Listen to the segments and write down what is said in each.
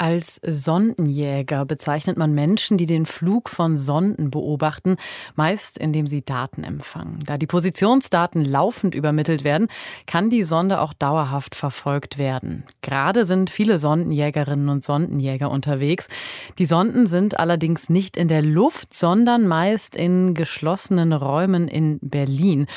als Sondenjäger bezeichnet man Menschen, die den Flug von Sonden beobachten, meist indem sie Daten empfangen. Da die Positionsdaten laufend übermittelt werden, kann die Sonde auch dauerhaft verfolgt werden. Gerade sind viele Sondenjägerinnen und Sondenjäger unterwegs. Die Sonden sind allerdings nicht in der Luft, sondern meist in geschlossenen Räumen in Berlin.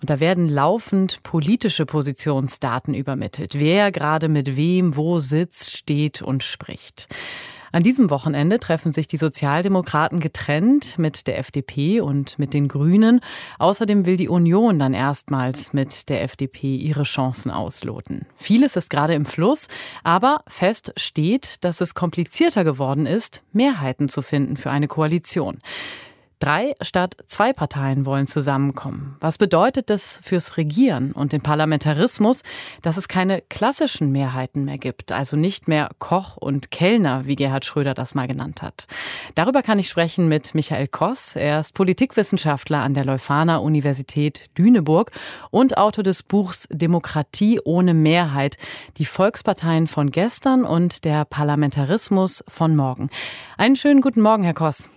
Und da werden laufend politische Positionsdaten übermittelt. Wer gerade mit wem wo sitzt, steht und spricht. An diesem Wochenende treffen sich die Sozialdemokraten getrennt mit der FDP und mit den Grünen. Außerdem will die Union dann erstmals mit der FDP ihre Chancen ausloten. Vieles ist gerade im Fluss, aber fest steht, dass es komplizierter geworden ist, Mehrheiten zu finden für eine Koalition. Drei statt zwei Parteien wollen zusammenkommen. Was bedeutet das fürs Regieren und den Parlamentarismus, dass es keine klassischen Mehrheiten mehr gibt, also nicht mehr Koch und Kellner, wie Gerhard Schröder das mal genannt hat? Darüber kann ich sprechen mit Michael Koss. Er ist Politikwissenschaftler an der Leuphana Universität Lüneburg und Autor des Buchs Demokratie ohne Mehrheit, die Volksparteien von gestern und der Parlamentarismus von morgen. Einen schönen guten Morgen, Herr Koss.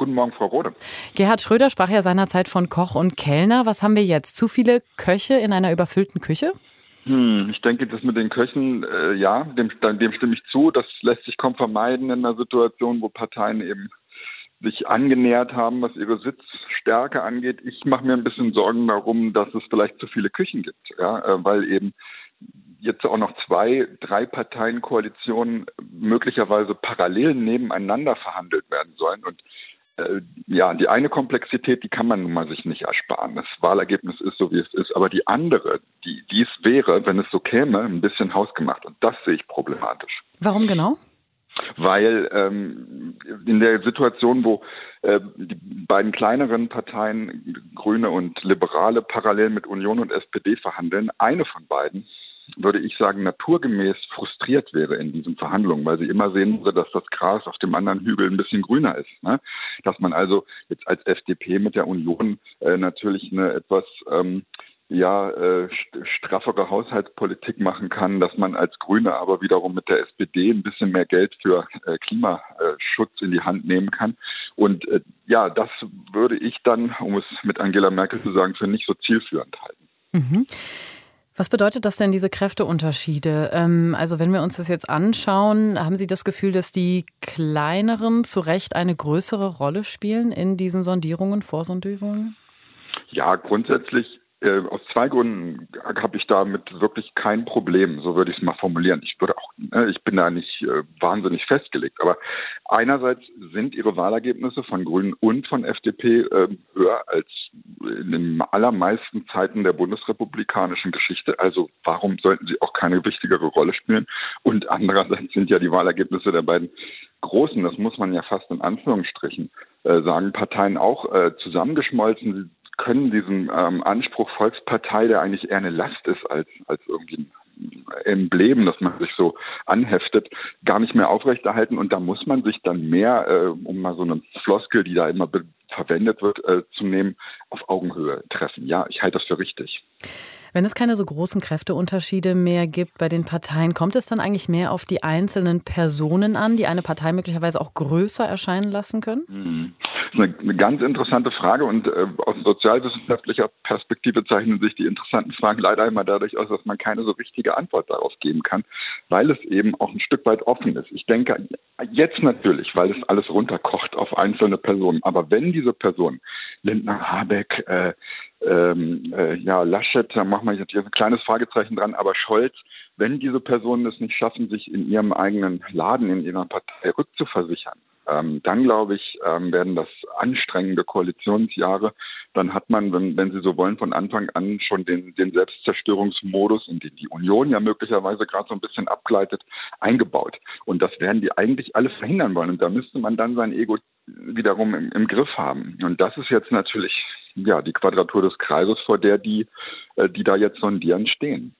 Guten Morgen, Frau Rode. Gerhard Schröder sprach ja seinerzeit von Koch und Kellner. Was haben wir jetzt? Zu viele Köche in einer überfüllten Küche? Hm, ich denke, das mit den Köchen, äh, ja, dem, dem stimme ich zu. Das lässt sich kaum vermeiden in einer Situation, wo Parteien eben sich angenähert haben, was ihre Sitzstärke angeht. Ich mache mir ein bisschen Sorgen darum, dass es vielleicht zu viele Küchen gibt, ja, äh, weil eben jetzt auch noch zwei, drei Parteien-Koalitionen möglicherweise parallel nebeneinander verhandelt werden sollen. Und ja, die eine Komplexität, die kann man nun mal sich nicht ersparen. Das Wahlergebnis ist so, wie es ist. Aber die andere, die dies wäre, wenn es so käme, ein bisschen hausgemacht. Und das sehe ich problematisch. Warum genau? Weil ähm, in der Situation, wo äh, die beiden kleineren Parteien, Grüne und Liberale, parallel mit Union und SPD verhandeln, eine von beiden würde ich sagen, naturgemäß frustriert wäre in diesen Verhandlungen, weil sie immer sehen würde, dass das Gras auf dem anderen Hügel ein bisschen grüner ist. Ne? Dass man also jetzt als FDP mit der Union äh, natürlich eine etwas ähm, ja, äh, straffere Haushaltspolitik machen kann, dass man als Grüne aber wiederum mit der SPD ein bisschen mehr Geld für äh, Klimaschutz in die Hand nehmen kann. Und äh, ja, das würde ich dann, um es mit Angela Merkel zu sagen, für nicht so zielführend halten. Mhm. Was bedeutet das denn, diese Kräfteunterschiede? Ähm, also wenn wir uns das jetzt anschauen, haben Sie das Gefühl, dass die kleineren zu Recht eine größere Rolle spielen in diesen Sondierungen, Vorsondierungen? Ja, grundsätzlich äh, aus zwei Gründen habe ich damit wirklich kein Problem, so würde ich es mal formulieren. Ich würde auch, äh, ich bin da nicht äh, wahnsinnig festgelegt, aber einerseits sind ihre Wahlergebnisse von Grünen und von FDP äh, höher als in den allermeisten Zeiten der bundesrepublikanischen Geschichte. Also warum sollten sie auch keine wichtigere Rolle spielen? Und andererseits sind ja die Wahlergebnisse der beiden großen, das muss man ja fast in Anführungsstrichen äh, sagen, Parteien auch äh, zusammengeschmolzen können diesen ähm, Anspruch Volkspartei, der eigentlich eher eine Last ist als, als irgendwie ein Emblem, das man sich so anheftet, gar nicht mehr aufrechterhalten. Und da muss man sich dann mehr, äh, um mal so eine Floskel, die da immer verwendet wird, äh, zu nehmen, auf Augenhöhe treffen. Ja, ich halte das für richtig. Wenn es keine so großen Kräfteunterschiede mehr gibt bei den Parteien, kommt es dann eigentlich mehr auf die einzelnen Personen an, die eine Partei möglicherweise auch größer erscheinen lassen können? Mhm. Ist eine, ganz interessante Frage und äh, aus sozialwissenschaftlicher Perspektive zeichnen sich die interessanten Fragen leider immer dadurch aus, dass man keine so richtige Antwort darauf geben kann, weil es eben auch ein Stück weit offen ist. Ich denke jetzt natürlich, weil es alles runterkocht auf einzelne Personen. Aber wenn diese Personen, Lindner, Habeck, äh, ähm, äh, ja, Laschet, da machen wir jetzt hier ein kleines Fragezeichen dran, aber Scholz, wenn diese Personen es nicht schaffen, sich in ihrem eigenen Laden, in ihrer Partei rückzuversichern, ähm, dann glaube ich, ähm, werden das anstrengende Koalitionsjahre. Dann hat man, wenn, wenn Sie so wollen, von Anfang an schon den, den Selbstzerstörungsmodus, in den die Union ja möglicherweise gerade so ein bisschen abgleitet, eingebaut. Und das werden die eigentlich alle verhindern wollen. Und da müsste man dann sein Ego wiederum im, im Griff haben. Und das ist jetzt natürlich ja die Quadratur des Kreises, vor der die, äh, die da jetzt sondieren, stehen.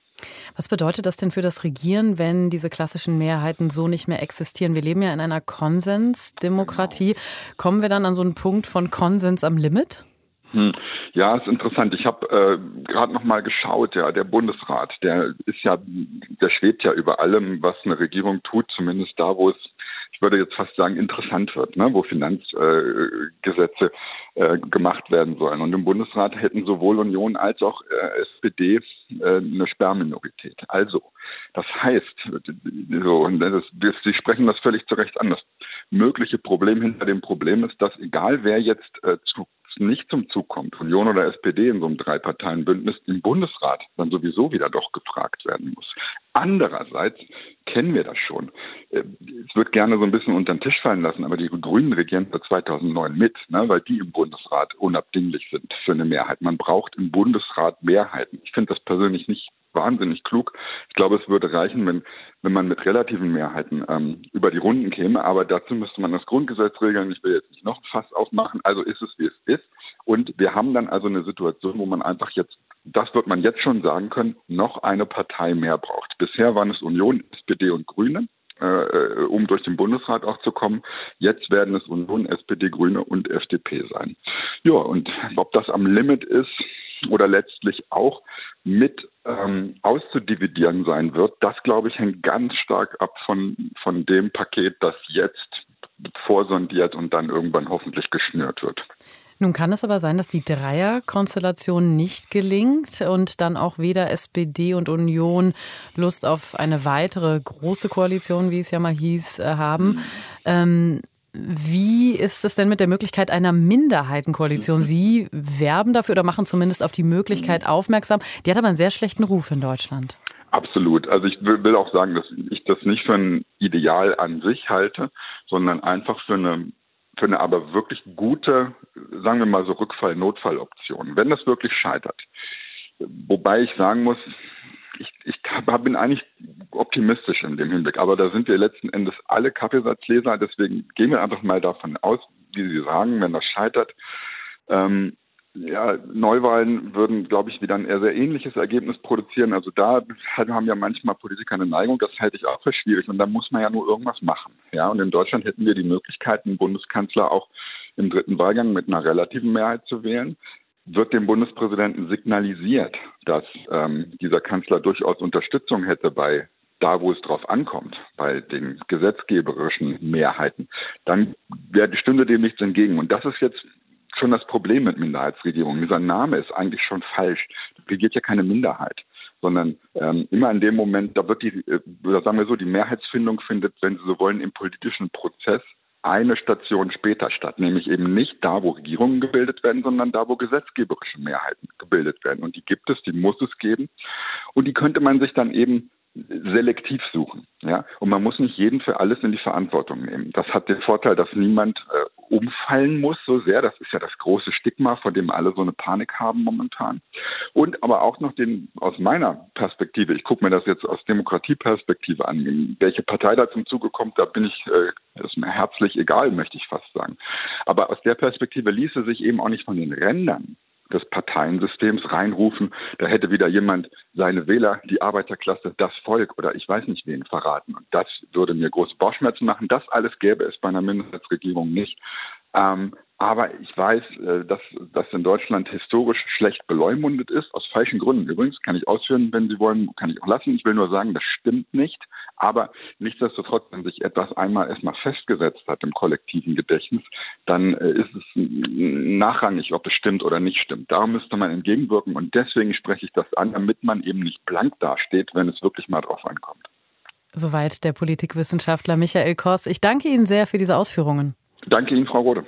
Was bedeutet das denn für das Regieren, wenn diese klassischen Mehrheiten so nicht mehr existieren? Wir leben ja in einer Konsensdemokratie. Kommen wir dann an so einen Punkt von Konsens am Limit? Hm. Ja, ist interessant. Ich habe äh, gerade noch mal geschaut. Ja, der Bundesrat, der ist ja, der schwebt ja über allem, was eine Regierung tut, zumindest da, wo es ich würde jetzt fast sagen, interessant wird, ne, wo Finanzgesetze äh, äh, gemacht werden sollen. Und im Bundesrat hätten sowohl Union als auch äh, SPD äh, eine Sperrminorität. Also, das heißt, so, und das, Sie sprechen das völlig zu Recht an. Das mögliche Problem hinter dem Problem ist, dass egal wer jetzt äh, zu nicht zum Zug kommt, Union oder SPD in so einem Drei-Parteien-Bündnis, im Bundesrat dann sowieso wieder doch gefragt werden muss. Andererseits kennen wir das schon. Äh, es wird gerne so ein bisschen unter den Tisch fallen lassen, aber die Grünen regieren seit 2009 mit, ne, weil die im Bundesrat unabdinglich sind für eine Mehrheit. Man braucht im Bundesrat Mehrheiten. Ich finde das persönlich nicht wahnsinnig klug. Ich glaube, es würde reichen, wenn, wenn man mit relativen Mehrheiten ähm, über die Runden käme. Aber dazu müsste man das Grundgesetz regeln. Ich will jetzt nicht noch Fass aufmachen. Also ist es, wie es ist. Und wir haben dann also eine Situation, wo man einfach jetzt, das wird man jetzt schon sagen können, noch eine Partei mehr braucht. Bisher waren es Union, SPD und Grüne äh, äh, um durch den Bundesrat auch zu kommen. Jetzt werden es Union, SPD, Grüne und FDP sein. Ja, und ob das am Limit ist, oder letztlich auch mit ähm, auszudividieren sein wird, das glaube ich hängt ganz stark ab von, von dem Paket, das jetzt vorsondiert und dann irgendwann hoffentlich geschnürt wird. Nun kann es aber sein, dass die Dreierkonstellation nicht gelingt und dann auch weder SPD und Union Lust auf eine weitere große Koalition, wie es ja mal hieß, äh, haben. Mhm. Ähm, wie ist es denn mit der Möglichkeit einer Minderheitenkoalition? Sie werben dafür oder machen zumindest auf die Möglichkeit aufmerksam. Die hat aber einen sehr schlechten Ruf in Deutschland. Absolut. Also ich will auch sagen, dass ich das nicht für ein Ideal an sich halte, sondern einfach für eine für eine aber wirklich gute, sagen wir mal so Rückfall-Notfall-Option, wenn das wirklich scheitert. Wobei ich sagen muss, ich, ich bin eigentlich optimistisch in dem Hinblick, aber da sind wir letzten Endes alle Kaffeesatzleser, deswegen gehen wir einfach mal davon aus, wie Sie sagen, wenn das scheitert. Ähm, ja, Neuwahlen würden, glaube ich, wieder ein sehr ähnliches Ergebnis produzieren. Also da haben ja manchmal Politiker eine Neigung, das halte ich auch für schwierig. Und da muss man ja nur irgendwas machen. Ja, und in Deutschland hätten wir die Möglichkeit, einen Bundeskanzler auch im dritten Wahlgang mit einer relativen Mehrheit zu wählen wird dem Bundespräsidenten signalisiert, dass ähm, dieser Kanzler durchaus Unterstützung hätte bei da, wo es drauf ankommt, bei den gesetzgeberischen Mehrheiten, dann wäre, stünde dem nichts entgegen. Und das ist jetzt schon das Problem mit Minderheitsregierungen. Dieser Name ist eigentlich schon falsch. Regiert ja keine Minderheit sondern ähm, immer in dem Moment, da wird die, äh, sagen wir so, die Mehrheitsfindung findet, wenn Sie so wollen, im politischen Prozess eine Station später statt, nämlich eben nicht da, wo Regierungen gebildet werden, sondern da, wo gesetzgeberische Mehrheiten gebildet werden. Und die gibt es, die muss es geben. Und die könnte man sich dann eben selektiv suchen. Ja? Und man muss nicht jeden für alles in die Verantwortung nehmen. Das hat den Vorteil, dass niemand äh, umfallen muss so sehr. Das ist ja das große Stigma, vor dem alle so eine Panik haben momentan. Und aber auch noch den, aus meiner Perspektive, ich gucke mir das jetzt aus Demokratieperspektive an, welche Partei da zum Zuge kommt, da bin ich, äh, ist mir herzlich egal, möchte ich fast sagen. Aber aus der Perspektive ließe sich eben auch nicht von den Rändern des Parteiensystems reinrufen. Da hätte wieder jemand seine Wähler, die Arbeiterklasse, das Volk oder ich weiß nicht wen verraten. Und das würde mir große Bauchschmerzen machen. Das alles gäbe es bei einer Minderheitsregierung nicht. Ähm, aber ich weiß, äh, dass das in Deutschland historisch schlecht beleumundet ist, aus falschen Gründen. Übrigens kann ich ausführen, wenn Sie wollen, kann ich auch lassen. Ich will nur sagen, das stimmt nicht. Aber nichtsdestotrotz, wenn sich etwas einmal erstmal festgesetzt hat im kollektiven Gedächtnis, dann äh, ist es nachrangig, ob es stimmt oder nicht stimmt. Darum müsste man entgegenwirken und deswegen spreche ich das an, damit man eben nicht blank dasteht, wenn es wirklich mal drauf ankommt. Soweit der Politikwissenschaftler Michael Koss. Ich danke Ihnen sehr für diese Ausführungen. Danke Ihnen, Frau Rode.